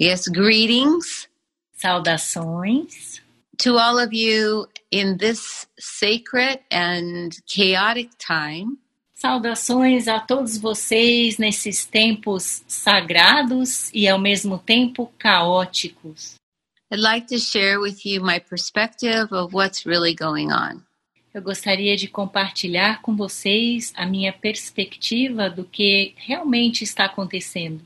Yes, greetings Saudações to all of you in this sacred and chaotic time. Saudações a todos vocês nesses tempos sagrados e ao mesmo tempo caóticos. I'd like to share with you my perspective of what's really going on. Eu gostaria de compartilhar com vocês a minha perspectiva do que realmente está acontecendo.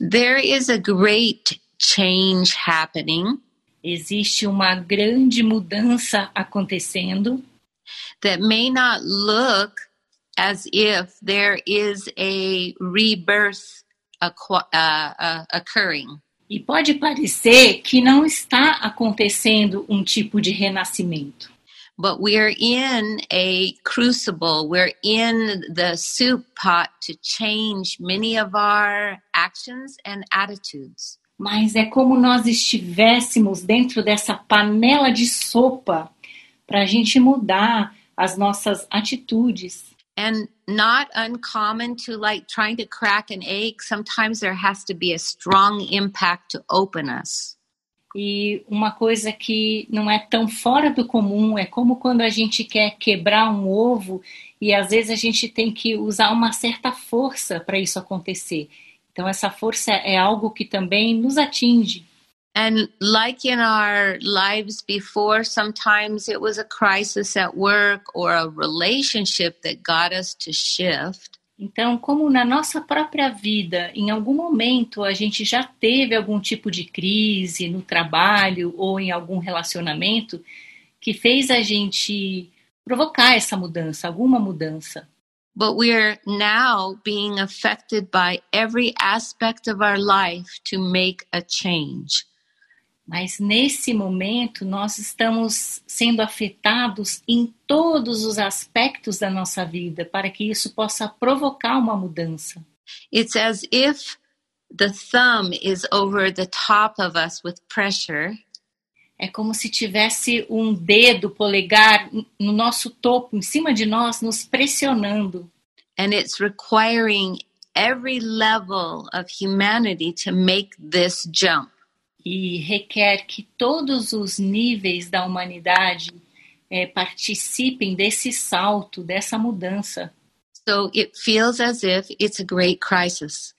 There is a great change happening Existe uma grande mudança acontecendo that may not look as if there is a rebirth uh, uh, occurring. e pode parecer que não está acontecendo um tipo de renascimento. But we're in a crucible, we're in the soup pot to change many of our actions and attitudes. Mas é como nós estivéssemos dentro dessa panela de sopa para a gente mudar as nossas atitudes. And not uncommon to like trying to crack an egg, sometimes there has to be a strong impact to open us. E uma coisa que não é tão fora do comum é como quando a gente quer quebrar um ovo e às vezes a gente tem que usar uma certa força para isso acontecer. Então, essa força é algo que também nos atinge. And like in our lives before, sometimes it was a crisis at work or a relationship that got us to shift. Então, como na nossa própria vida, em algum momento a gente já teve algum tipo de crise no trabalho ou em algum relacionamento que fez a gente provocar essa mudança, alguma mudança. But we're now being affected by every aspect of our life to make a change. Mas nesse momento nós estamos sendo afetados em todos os aspectos da nossa vida para que isso possa provocar uma mudança. It's as if the thumb is over the top of us with pressure, É como se tivesse um dedo polegar no nosso topo, em cima de nós, nos pressionando. and it's requiring every level of humanity to make this jump. E requer que todos os níveis da humanidade eh, participem desse salto, dessa mudança. So it feels as if it's a great crisis.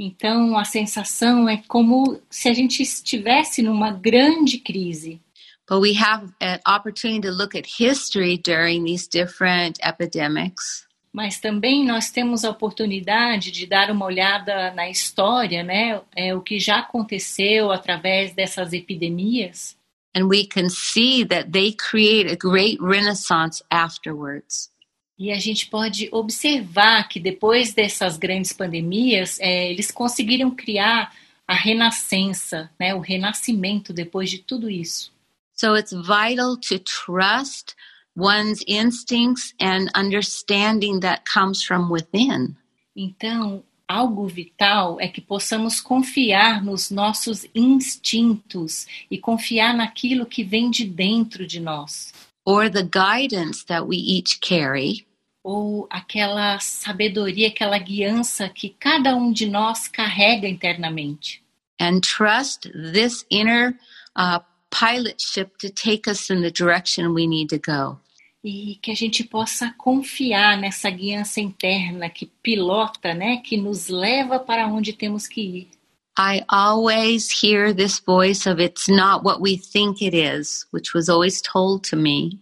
Então, a sensação é como se a gente estivesse numa grande crise. But we have an opportunity to look at history during these different epidemics Mas também nós temos a oportunidade de dar uma olhada na história, né? É, o que já aconteceu através dessas epidemias. and we can see that they create a great renaissance afterwards. E a gente pode observar que depois dessas grandes pandemias, é, eles conseguiram criar a renascença, né, o renascimento depois de tudo isso. So it's vital to trust one's instincts and understanding that comes from within. Então, algo vital é que possamos confiar nos nossos instintos e confiar naquilo que vem de dentro de nós. or the guidance that we each carry, Ou aquela sabedoria, aquela guiança que cada um de nós carrega internamente. and trust this inner uh, pilot ship to take us in the direction we need to go. E que a gente possa confiar nessa guiança interna que pilota, né, que nos leva para onde temos que ir. I always hear this voice of it's not what we think it is, which was always told to me.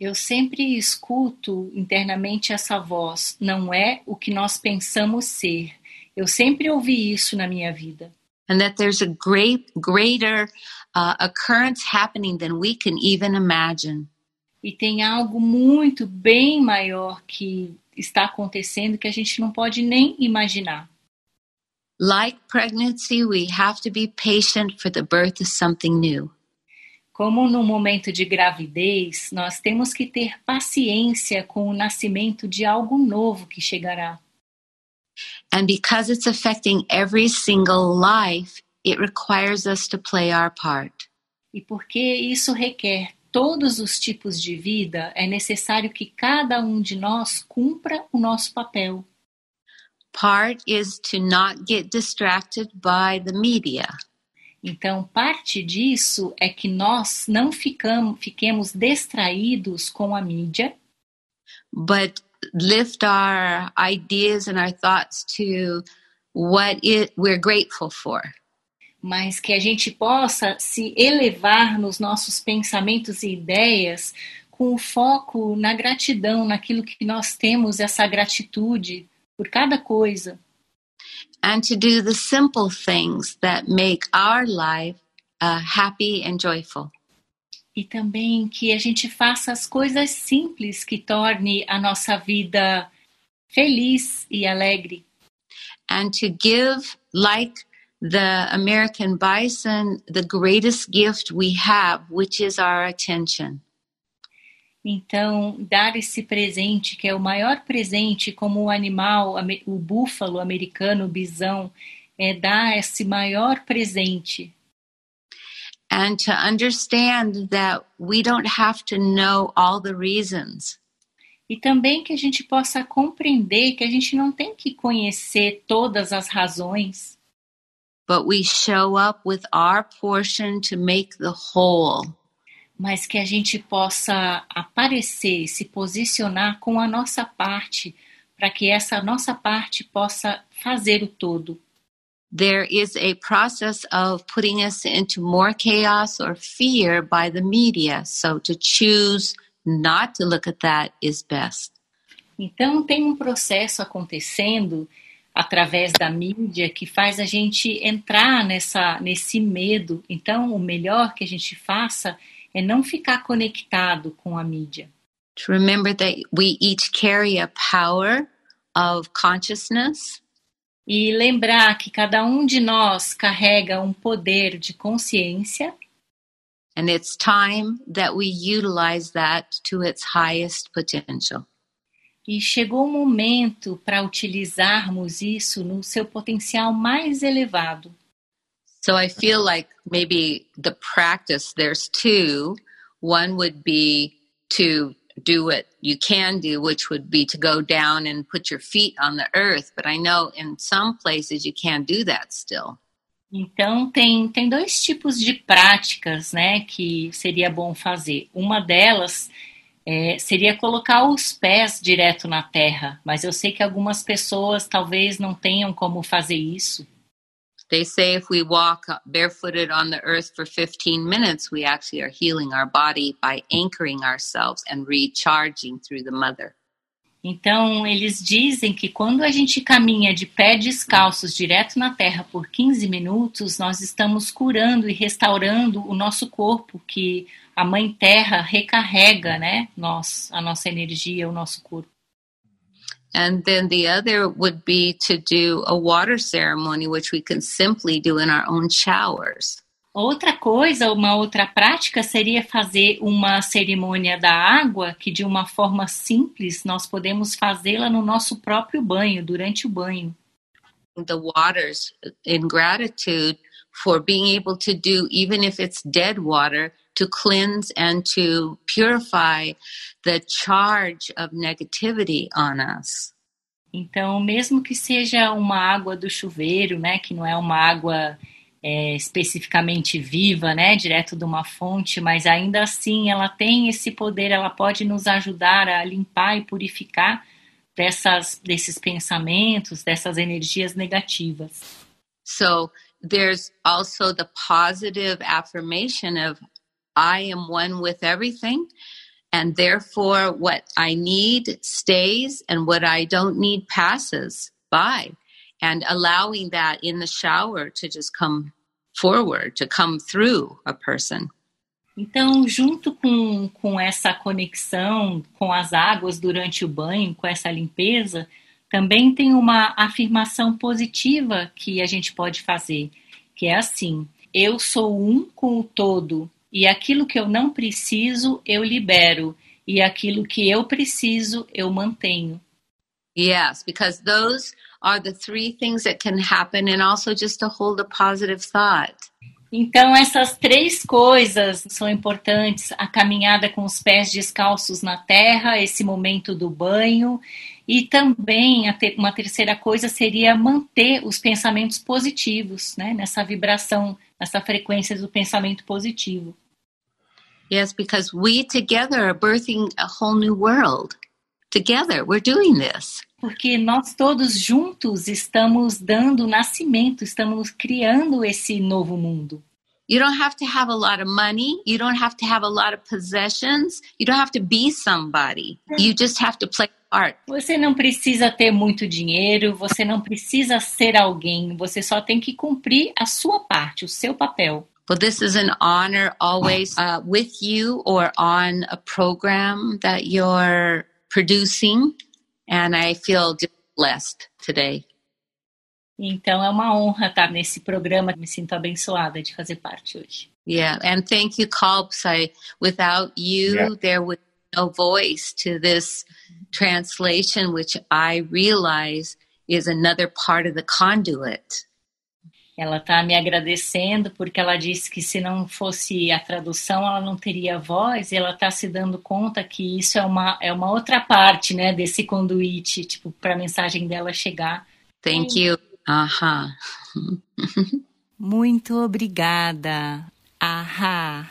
Eu sempre escuto internamente essa voz, não é o que nós pensamos ser. Eu sempre ouvi isso na minha vida. And that there's a great, greater uh, occurrence happening than we can even imagine. E tem algo muito bem maior que está acontecendo que a gente não pode nem imaginar. Like pregnancy, we have to be patient for the birth of something new. Como no momento de gravidez, nós temos que ter paciência com o nascimento de algo novo que chegará. And because it's affecting every single life, it requires us to play our part. E porque isso requer todos os tipos de vida, é necessário que cada um de nós cumpra o nosso papel. Part is to not get distracted by the media. Então, parte disso é que nós não ficamos, fiquemos distraídos com a mídia, but lift our ideas and our thoughts to what it, we're grateful for. Mas que a gente possa se elevar nos nossos pensamentos e ideias com o foco na gratidão, naquilo que nós temos, essa gratitude por cada coisa. And to do the simple things that make our life uh, happy and joyful. E também que a gente faça as coisas simples que torne a nossa vida feliz e alegre. And to give, like the American bison, the greatest gift we have, which is our attention. Então, dar esse presente, que é o maior presente, como o animal, o búfalo americano, o bisão, é dar esse maior presente. And to understand that we don't have to know all the reasons. E também que a gente possa compreender que a gente não tem que conhecer todas as razões. But we show up with our portion to make the whole. mas que a gente possa aparecer, se posicionar com a nossa parte, para que essa nossa parte possa fazer o todo. There is a process of putting us into more chaos or fear by the media, so to choose not to look at that is best. Então tem um processo acontecendo através da mídia que faz a gente entrar nessa nesse medo. Então o melhor que a gente faça é não ficar conectado com a mídia. To remember that we each carry a power of consciousness. E lembrar que cada um de nós carrega um poder de consciência. And it's time that we utilize that to its highest potential. E chegou o momento para utilizarmos isso no seu potencial mais elevado. So I feel like maybe the practice, there's two. One would be to do what you can do, which would be to go down and put your feet on the earth. But I know in some places you can't do that still. Então tem, tem dois tipos de práticas, né, que seria bom fazer. Uma delas é, seria colocar os pés direto na terra, mas eu sei que algumas pessoas talvez não tenham como fazer isso. They say if we walk barefooted on the earth for 15 minutes, we actually are healing our body by anchoring ourselves and recharging through the mother. Então, eles dizem que quando a gente caminha de pé descalços direto na terra por 15 minutos, nós estamos curando e restaurando o nosso corpo, que a mãe terra recarrega, né, nós, a nossa energia, o nosso corpo. And then the other would be to do a water ceremony, which we can simply do in our own showers. Outra coisa, uma outra prática seria fazer uma cerimônia da água, que de uma forma simples nós podemos fazê-la no nosso próprio banho, durante o banho. The waters in gratitude for being able to do, even if it's dead water, to cleanse and to purify the charge of negativity on us. Então, mesmo que seja uma água do chuveiro, né, que não é uma água é, especificamente viva, né, direto de uma fonte, mas ainda assim ela tem esse poder, ela pode nos ajudar a limpar e purificar dessas, desses pensamentos, dessas energias negativas. So there's also the positive affirmation of I am one with everything. And therefore, what I need stays and what I don't need passes by. And allowing that in the shower to just come forward, to come through a person. Então, junto com, com essa conexão com as águas durante o banho, com essa limpeza, também tem uma afirmação positiva que a gente pode fazer, que é assim: eu sou um com o todo e aquilo que eu não preciso, eu libero. E aquilo que eu preciso, eu mantenho. Yes, because those are the three things that can happen and also just to hold a positive thought. Então, essas três coisas são importantes: a caminhada com os pés descalços na terra, esse momento do banho E também uma terceira coisa seria manter os pensamentos positivos, né? Nessa vibração, nessa frequência do pensamento positivo. Yes, because we together are birthing a whole new world. Together, we're doing this. Porque nós todos juntos estamos dando nascimento, estamos criando esse novo mundo. You don't have to have a lot of money. You don't have to have a lot of possessions. You don't have to be somebody. You just have to play part. Você não precisa ter muito dinheiro, você não precisa ser alguém, você só tem que cumprir a sua parte, o seu papel. Well, this is an honor always uh, with you or on a program that you're producing, and I feel blessed today. Então é uma honra estar nesse programa. Me sinto abençoada de fazer parte hoje. Yeah, and thank you, Kalps. I, without you, yeah. there would be no voice to this translation, which I realize is another part of the conduit. Ela está me agradecendo porque ela disse que se não fosse a tradução ela não teria voz e ela está se dando conta que isso é uma, é uma outra parte né, desse conduíte tipo, para a mensagem dela chegar. Thank you. Ahá. Muito obrigada. Ahá.